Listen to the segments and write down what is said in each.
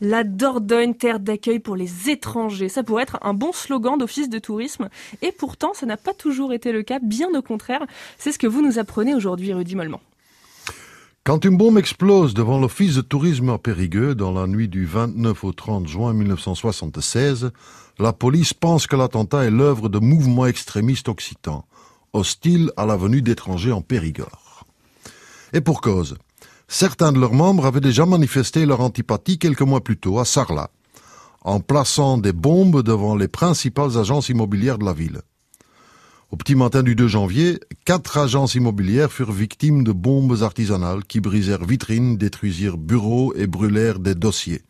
La Dordogne, terre d'accueil pour les étrangers. Ça pourrait être un bon slogan d'office de tourisme. Et pourtant, ça n'a pas toujours été le cas, bien au contraire. C'est ce que vous nous apprenez aujourd'hui, Rudy Mollement. Quand une bombe explose devant l'office de tourisme à Périgueux dans la nuit du 29 au 30 juin 1976, la police pense que l'attentat est l'œuvre de mouvements extrémistes occitans, hostiles à la venue d'étrangers en Périgord. Et pour cause, certains de leurs membres avaient déjà manifesté leur antipathie quelques mois plus tôt à Sarlat, en plaçant des bombes devant les principales agences immobilières de la ville. Au petit matin du 2 janvier, quatre agences immobilières furent victimes de bombes artisanales qui brisèrent vitrines, détruisirent bureaux et brûlèrent des dossiers.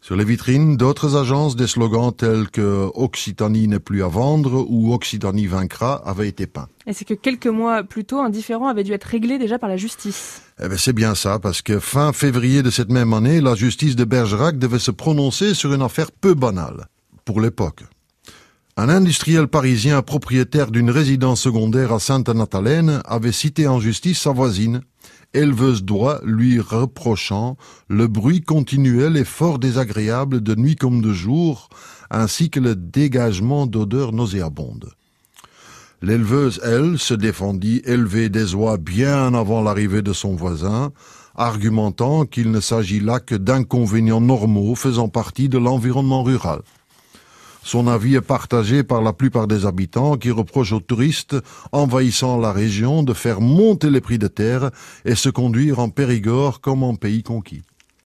Sur les vitrines d'autres agences, des slogans tels que Occitanie n'est plus à vendre ou Occitanie vaincra avaient été peints. Et c'est que quelques mois plus tôt, un différend avait dû être réglé déjà par la justice. Eh ben c'est bien ça, parce que fin février de cette même année, la justice de Bergerac devait se prononcer sur une affaire peu banale, pour l'époque. Un industriel parisien propriétaire d'une résidence secondaire à Sainte-Nathalène avait cité en justice sa voisine, éleveuse d'oie, lui reprochant le bruit continuel et fort désagréable de nuit comme de jour, ainsi que le dégagement d'odeurs nauséabondes. L'éleveuse, elle, se défendit élever des oies bien avant l'arrivée de son voisin, argumentant qu'il ne s'agit là que d'inconvénients normaux faisant partie de l'environnement rural. Son avis est partagé par la plupart des habitants qui reprochent aux touristes envahissant la région de faire monter les prix de terre et se conduire en Périgord comme en pays conquis.